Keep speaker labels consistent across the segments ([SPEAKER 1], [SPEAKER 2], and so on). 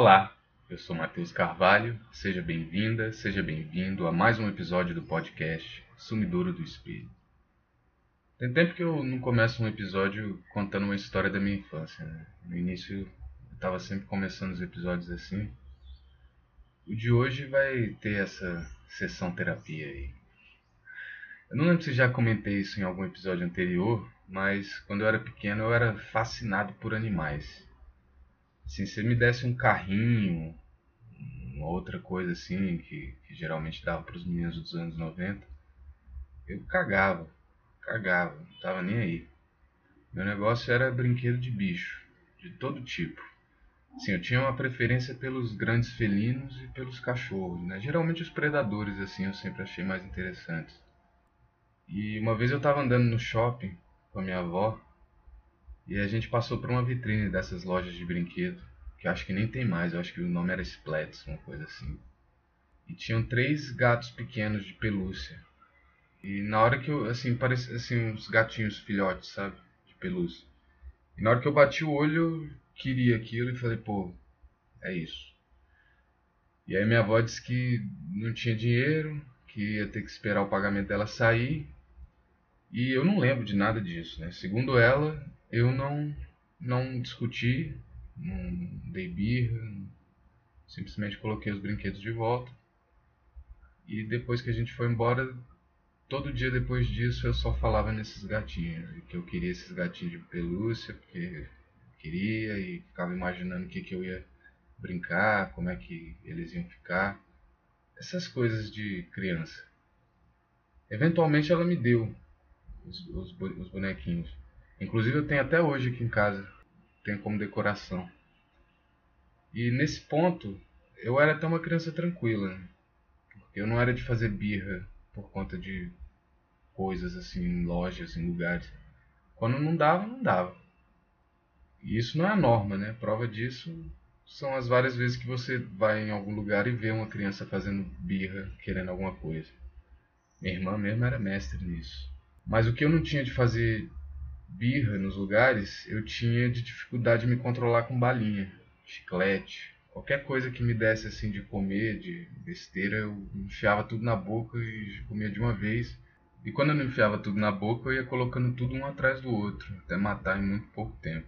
[SPEAKER 1] Olá, eu sou Matheus Carvalho, seja bem-vinda, seja bem-vindo a mais um episódio do podcast Sumidouro do Espelho. Tem tempo que eu não começo um episódio contando uma história da minha infância. Né? No início eu estava sempre começando os episódios assim. O de hoje vai ter essa sessão terapia aí. Eu não lembro se já comentei isso em algum episódio anterior, mas quando eu era pequeno eu era fascinado por animais. Se me desse um carrinho, uma outra coisa assim, que, que geralmente dava para os meninos dos anos 90, eu cagava, cagava, não tava nem aí. Meu negócio era brinquedo de bicho, de todo tipo. Assim, eu tinha uma preferência pelos grandes felinos e pelos cachorros, né? Geralmente os predadores, assim, eu sempre achei mais interessantes. E uma vez eu estava andando no shopping com a minha avó e a gente passou por uma vitrine dessas lojas de brinquedo, que acho que nem tem mais, eu acho que o nome era Splats, uma coisa assim. E tinham três gatos pequenos de pelúcia. E na hora que eu, assim, parecia assim, uns gatinhos filhotes, sabe? De pelúcia. E na hora que eu bati o olho, eu queria aquilo e falei, pô, é isso. E aí minha avó disse que não tinha dinheiro, que ia ter que esperar o pagamento dela sair. E eu não lembro de nada disso, né? Segundo ela, eu não, não discuti, não dei birra, simplesmente coloquei os brinquedos de volta. E depois que a gente foi embora, todo dia depois disso eu só falava nesses gatinhos, que eu queria esses gatinhos de pelúcia, porque queria e ficava imaginando o que, que eu ia brincar, como é que eles iam ficar. Essas coisas de criança. Eventualmente ela me deu os, os, os bonequinhos. Inclusive eu tenho até hoje aqui em casa. Tenho como decoração. E nesse ponto, eu era até uma criança tranquila. Eu não era de fazer birra por conta de coisas assim, em lojas, em lugares. Quando não dava, não dava. E isso não é a norma, né? Prova disso são as várias vezes que você vai em algum lugar e vê uma criança fazendo birra, querendo alguma coisa. Minha irmã mesmo era mestre nisso. Mas o que eu não tinha de fazer birra nos lugares, eu tinha de dificuldade de me controlar com balinha, chiclete, qualquer coisa que me desse assim de comer, de besteira, eu enfiava tudo na boca e comia de uma vez. E quando eu não enfiava tudo na boca, eu ia colocando tudo um atrás do outro, até matar em muito pouco tempo.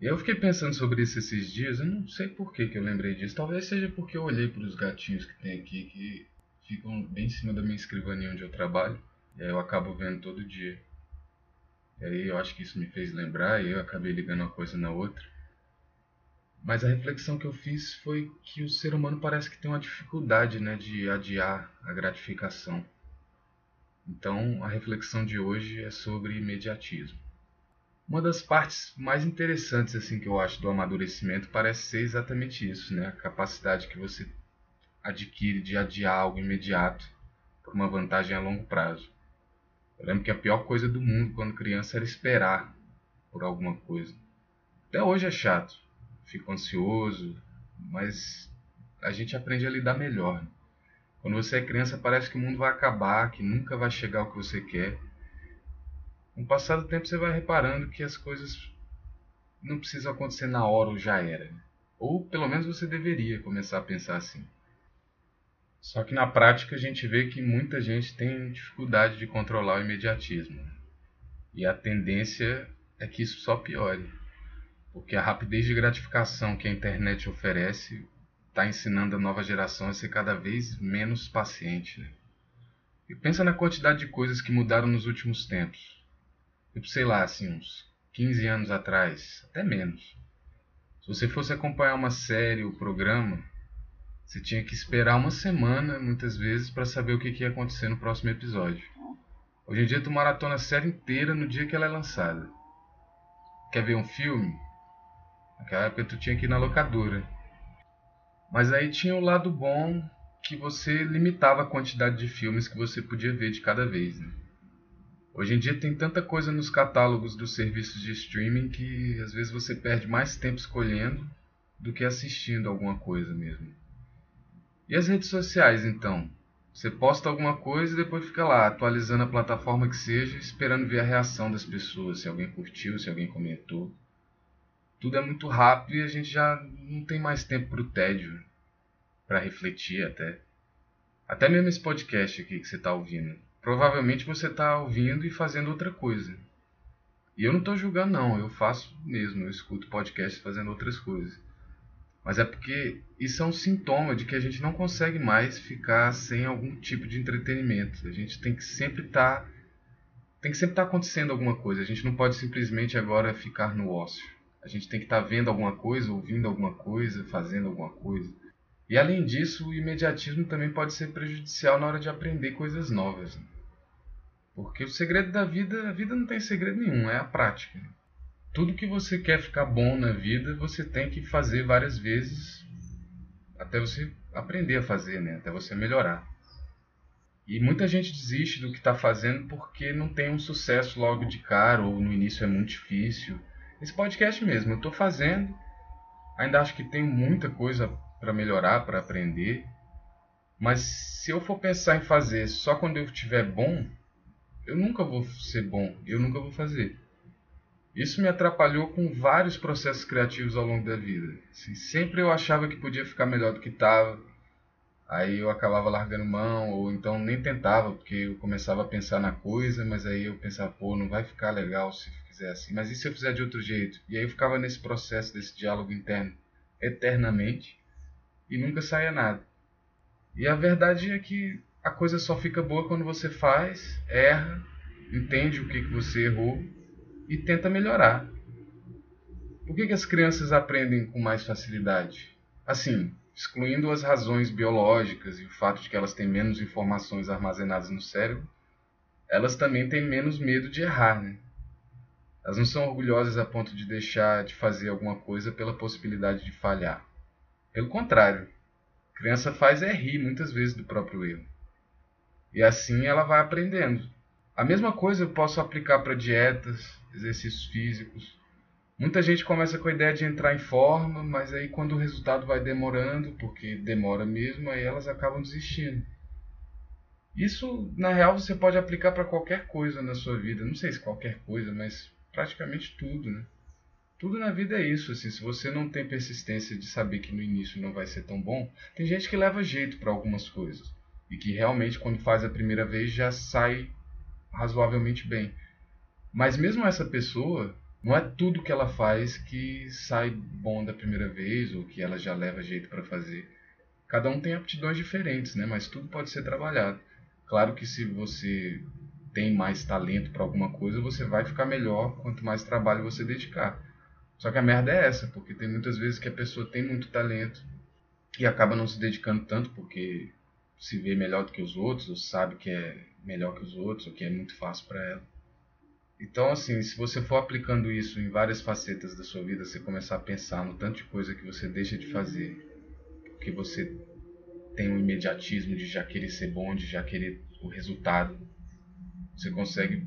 [SPEAKER 1] E eu fiquei pensando sobre isso esses dias, eu não sei por que, que eu lembrei disso. Talvez seja porque eu olhei para os gatinhos que tem aqui, que ficam bem em cima da minha escrivaninha onde eu trabalho. E aí eu acabo vendo todo dia. E aí eu acho que isso me fez lembrar e eu acabei ligando uma coisa na outra. Mas a reflexão que eu fiz foi que o ser humano parece que tem uma dificuldade né, de adiar a gratificação. Então a reflexão de hoje é sobre imediatismo. Uma das partes mais interessantes assim que eu acho do amadurecimento parece ser exatamente isso, né? A capacidade que você adquire de adiar algo imediato por uma vantagem a longo prazo. Eu lembro que a pior coisa do mundo quando criança era esperar por alguma coisa. Até hoje é chato, fico ansioso, mas a gente aprende a lidar melhor. Quando você é criança parece que o mundo vai acabar, que nunca vai chegar ao que você quer. Com o passar do tempo você vai reparando que as coisas não precisam acontecer na hora ou já era. Ou pelo menos você deveria começar a pensar assim. Só que na prática a gente vê que muita gente tem dificuldade de controlar o imediatismo. E a tendência é que isso só piore. Porque a rapidez de gratificação que a internet oferece está ensinando a nova geração a ser cada vez menos paciente. Né? E pensa na quantidade de coisas que mudaram nos últimos tempos. Tipo, sei lá, assim, uns 15 anos atrás, até menos. Se você fosse acompanhar uma série ou programa, você tinha que esperar uma semana, muitas vezes, para saber o que, que ia acontecer no próximo episódio. Hoje em dia tu maratona a série inteira no dia que ela é lançada. Quer ver um filme? Naquela época tu tinha que ir na locadora. Mas aí tinha o lado bom que você limitava a quantidade de filmes que você podia ver de cada vez. Né? Hoje em dia tem tanta coisa nos catálogos dos serviços de streaming que às vezes você perde mais tempo escolhendo do que assistindo alguma coisa mesmo. E as redes sociais, então? Você posta alguma coisa e depois fica lá, atualizando a plataforma que seja, esperando ver a reação das pessoas, se alguém curtiu, se alguém comentou. tudo é muito rápido e a gente já não tem mais tempo para o tédio, para refletir até. Até mesmo esse podcast aqui que você está ouvindo. Provavelmente você está ouvindo e fazendo outra coisa. E eu não estou julgando, não. Eu faço mesmo. Eu escuto podcast fazendo outras coisas. Mas é porque isso é um sintoma de que a gente não consegue mais ficar sem algum tipo de entretenimento. A gente tem que sempre estar. Tá, tem que sempre estar tá acontecendo alguma coisa. A gente não pode simplesmente agora ficar no ócio. A gente tem que estar tá vendo alguma coisa, ouvindo alguma coisa, fazendo alguma coisa. E além disso, o imediatismo também pode ser prejudicial na hora de aprender coisas novas. Né? Porque o segredo da vida, a vida não tem segredo nenhum, é a prática. Tudo que você quer ficar bom na vida, você tem que fazer várias vezes até você aprender a fazer, né? até você melhorar. E muita gente desiste do que está fazendo porque não tem um sucesso logo de cara ou no início é muito difícil. Esse podcast mesmo, eu estou fazendo, ainda acho que tem muita coisa para melhorar, para aprender. Mas se eu for pensar em fazer só quando eu estiver bom, eu nunca vou ser bom, eu nunca vou fazer. Isso me atrapalhou com vários processos criativos ao longo da vida. Assim, sempre eu achava que podia ficar melhor do que estava, aí eu acabava largando mão, ou então nem tentava, porque eu começava a pensar na coisa, mas aí eu pensava, pô, não vai ficar legal se fizer assim, mas e se eu fizer de outro jeito? E aí eu ficava nesse processo, desse diálogo interno, eternamente, e nunca saia nada. E a verdade é que a coisa só fica boa quando você faz, erra, entende o que, que você errou e tenta melhorar. Por que, que as crianças aprendem com mais facilidade? Assim, excluindo as razões biológicas e o fato de que elas têm menos informações armazenadas no cérebro, elas também têm menos medo de errar, né? Elas não são orgulhosas a ponto de deixar de fazer alguma coisa pela possibilidade de falhar. Pelo contrário, a criança faz é rir muitas vezes do próprio erro. E assim ela vai aprendendo. A mesma coisa eu posso aplicar para dietas, exercícios físicos. Muita gente começa com a ideia de entrar em forma, mas aí quando o resultado vai demorando, porque demora mesmo, aí elas acabam desistindo. Isso, na real, você pode aplicar para qualquer coisa na sua vida. Não sei se qualquer coisa, mas praticamente tudo, né? Tudo na vida é isso, assim, se você não tem persistência de saber que no início não vai ser tão bom, tem gente que leva jeito para algumas coisas e que realmente quando faz a primeira vez já sai razoavelmente bem. Mas mesmo essa pessoa, não é tudo que ela faz que sai bom da primeira vez ou que ela já leva jeito para fazer. Cada um tem aptidões diferentes, né? Mas tudo pode ser trabalhado. Claro que se você tem mais talento para alguma coisa, você vai ficar melhor quanto mais trabalho você dedicar. Só que a merda é essa, porque tem muitas vezes que a pessoa tem muito talento e acaba não se dedicando tanto porque se vê melhor do que os outros, ou sabe que é melhor que os outros, ou que é muito fácil para ela. Então, assim, se você for aplicando isso em várias facetas da sua vida, você começar a pensar no tanto de coisa que você deixa de fazer, porque você tem um imediatismo de já querer ser bom, de já querer o resultado, você consegue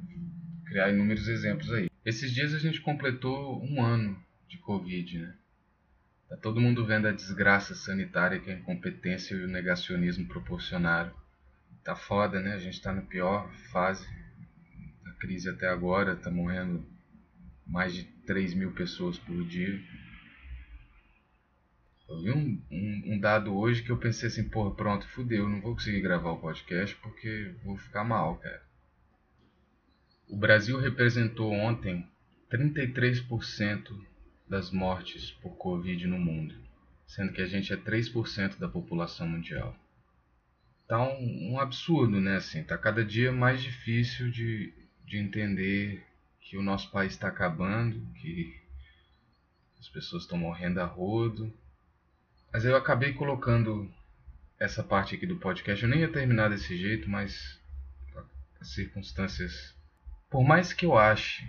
[SPEAKER 1] criar inúmeros exemplos aí. Esses dias a gente completou um ano de Covid, né? Tá todo mundo vendo a desgraça sanitária que a incompetência e o negacionismo proporcionaram. Tá foda, né? A gente tá na pior fase crise até agora. Tá morrendo mais de 3 mil pessoas por dia. Eu vi um, um, um, dado hoje que eu pensei assim, porra, pronto, fudeu, não vou conseguir gravar o podcast porque vou ficar mal, cara. O Brasil representou ontem 33% das mortes por Covid no mundo, sendo que a gente é 3% da população mundial. Tá um, um, absurdo, né? Assim, tá cada dia mais difícil de, de entender que o nosso país está acabando, que as pessoas estão morrendo a rodo. Mas eu acabei colocando essa parte aqui do podcast. Eu nem ia terminar desse jeito, mas as circunstâncias por mais que eu ache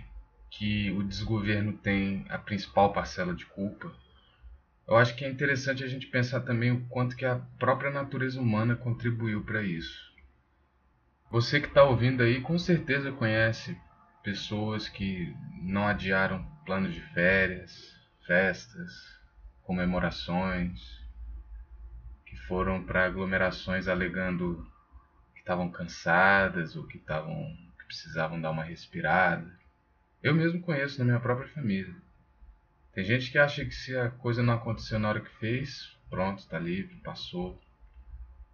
[SPEAKER 1] que o desgoverno tem a principal parcela de culpa, eu acho que é interessante a gente pensar também o quanto que a própria natureza humana contribuiu para isso. Você que está ouvindo aí com certeza conhece pessoas que não adiaram planos de férias, festas, comemorações, que foram para aglomerações alegando que estavam cansadas ou que estavam precisavam dar uma respirada. Eu mesmo conheço na minha própria família. Tem gente que acha que se a coisa não aconteceu na hora que fez, pronto, tá livre, passou.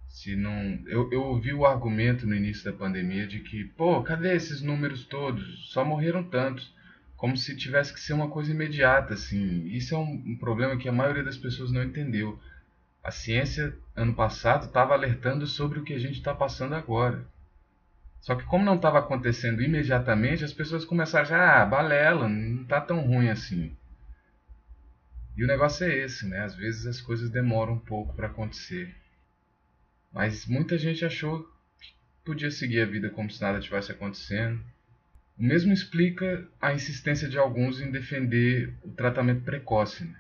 [SPEAKER 1] Se não, eu, eu ouvi o argumento no início da pandemia de que, pô, cadê esses números todos? Só morreram tantos, como se tivesse que ser uma coisa imediata, assim. Isso é um, um problema que a maioria das pessoas não entendeu. A ciência ano passado estava alertando sobre o que a gente está passando agora. Só que como não estava acontecendo imediatamente, as pessoas começaram a ah, balela, não está tão ruim assim. E o negócio é esse, né? Às vezes as coisas demoram um pouco para acontecer. Mas muita gente achou que podia seguir a vida como se nada tivesse acontecendo. O mesmo explica a insistência de alguns em defender o tratamento precoce. Né?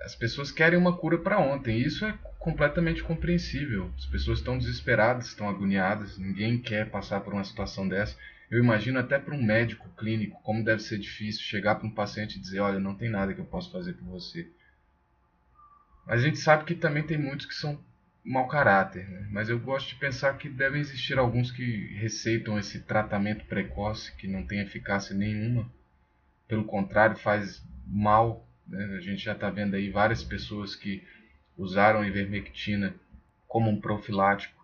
[SPEAKER 1] As pessoas querem uma cura para ontem, e isso é completamente compreensível. As pessoas estão desesperadas, estão agoniadas, ninguém quer passar por uma situação dessa. Eu imagino até para um médico clínico como deve ser difícil chegar para um paciente e dizer: Olha, não tem nada que eu possa fazer por você. Mas a gente sabe que também tem muitos que são mau caráter, né? mas eu gosto de pensar que devem existir alguns que receitam esse tratamento precoce que não tem eficácia nenhuma. Pelo contrário, faz mal. Né? A gente já está vendo aí várias pessoas que usaram ivermectina como um profilático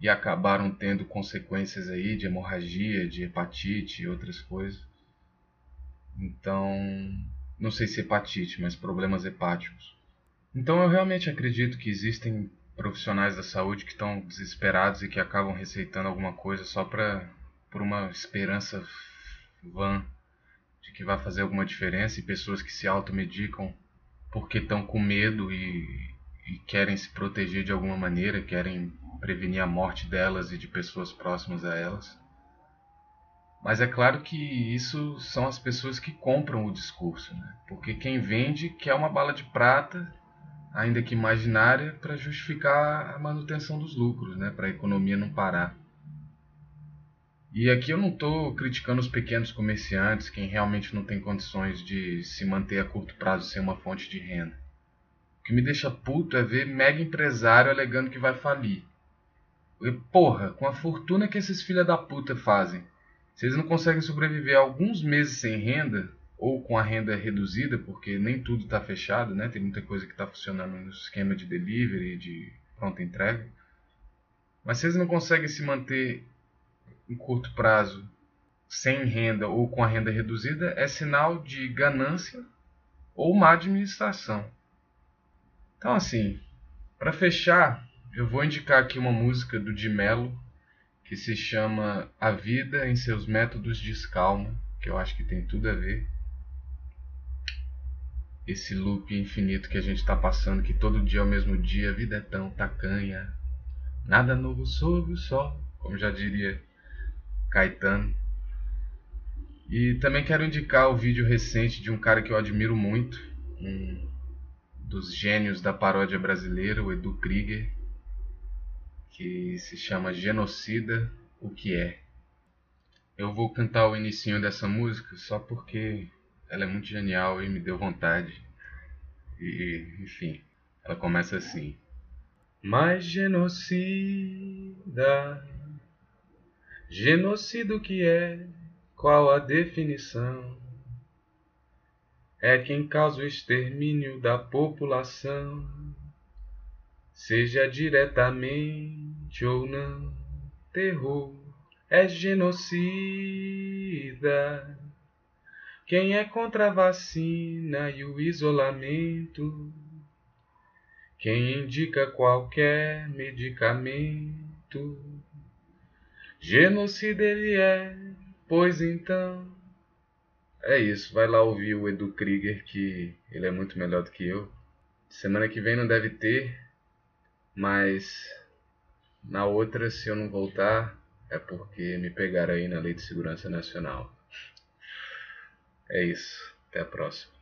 [SPEAKER 1] e acabaram tendo consequências aí de hemorragia, de hepatite e outras coisas. Então, não sei se hepatite, mas problemas hepáticos. Então eu realmente acredito que existem profissionais da saúde que estão desesperados e que acabam receitando alguma coisa só para por uma esperança vã de que vai fazer alguma diferença e pessoas que se automedicam porque estão com medo e, e querem se proteger de alguma maneira, querem prevenir a morte delas e de pessoas próximas a elas. Mas é claro que isso são as pessoas que compram o discurso, né? porque quem vende quer uma bala de prata, ainda que imaginária, para justificar a manutenção dos lucros, né? para a economia não parar. E aqui eu não estou criticando os pequenos comerciantes, quem realmente não tem condições de se manter a curto prazo sem uma fonte de renda. O que me deixa puto é ver mega empresário alegando que vai falir. Porra, com a fortuna que esses filha da puta fazem, se eles não conseguem sobreviver alguns meses sem renda, ou com a renda reduzida, porque nem tudo está fechado, né? Tem muita coisa que está funcionando no esquema de delivery, de pronta entrega. Mas se eles não conseguem se manter em curto prazo sem renda ou com a renda reduzida, é sinal de ganância ou má administração. Então, assim, para fechar, eu vou indicar aqui uma música do Di Mello que se chama A Vida em Seus Métodos de Escalma, que eu acho que tem tudo a ver. Esse loop infinito que a gente está passando, que todo dia é o mesmo dia, a vida é tão tacanha. Nada novo sob o sol, como já diria Caetano. E também quero indicar o vídeo recente de um cara que eu admiro muito, um dos gênios da paródia brasileira, o Edu Krieger, que se chama Genocida, o que é. Eu vou cantar o inicinho dessa música só porque ela é muito genial e me deu vontade. E, enfim, ela começa assim. Mas genocida, genocida o que é? Qual a definição? É quem causa o extermínio da população seja diretamente ou não, terror é genocida. Quem é contra a vacina e o isolamento, quem indica qualquer medicamento, genocida ele é, pois então. É isso, vai lá ouvir o Edu Krieger, que ele é muito melhor do que eu. Semana que vem não deve ter, mas na outra, se eu não voltar, é porque me pegaram aí na Lei de Segurança Nacional. É isso. Até a próxima.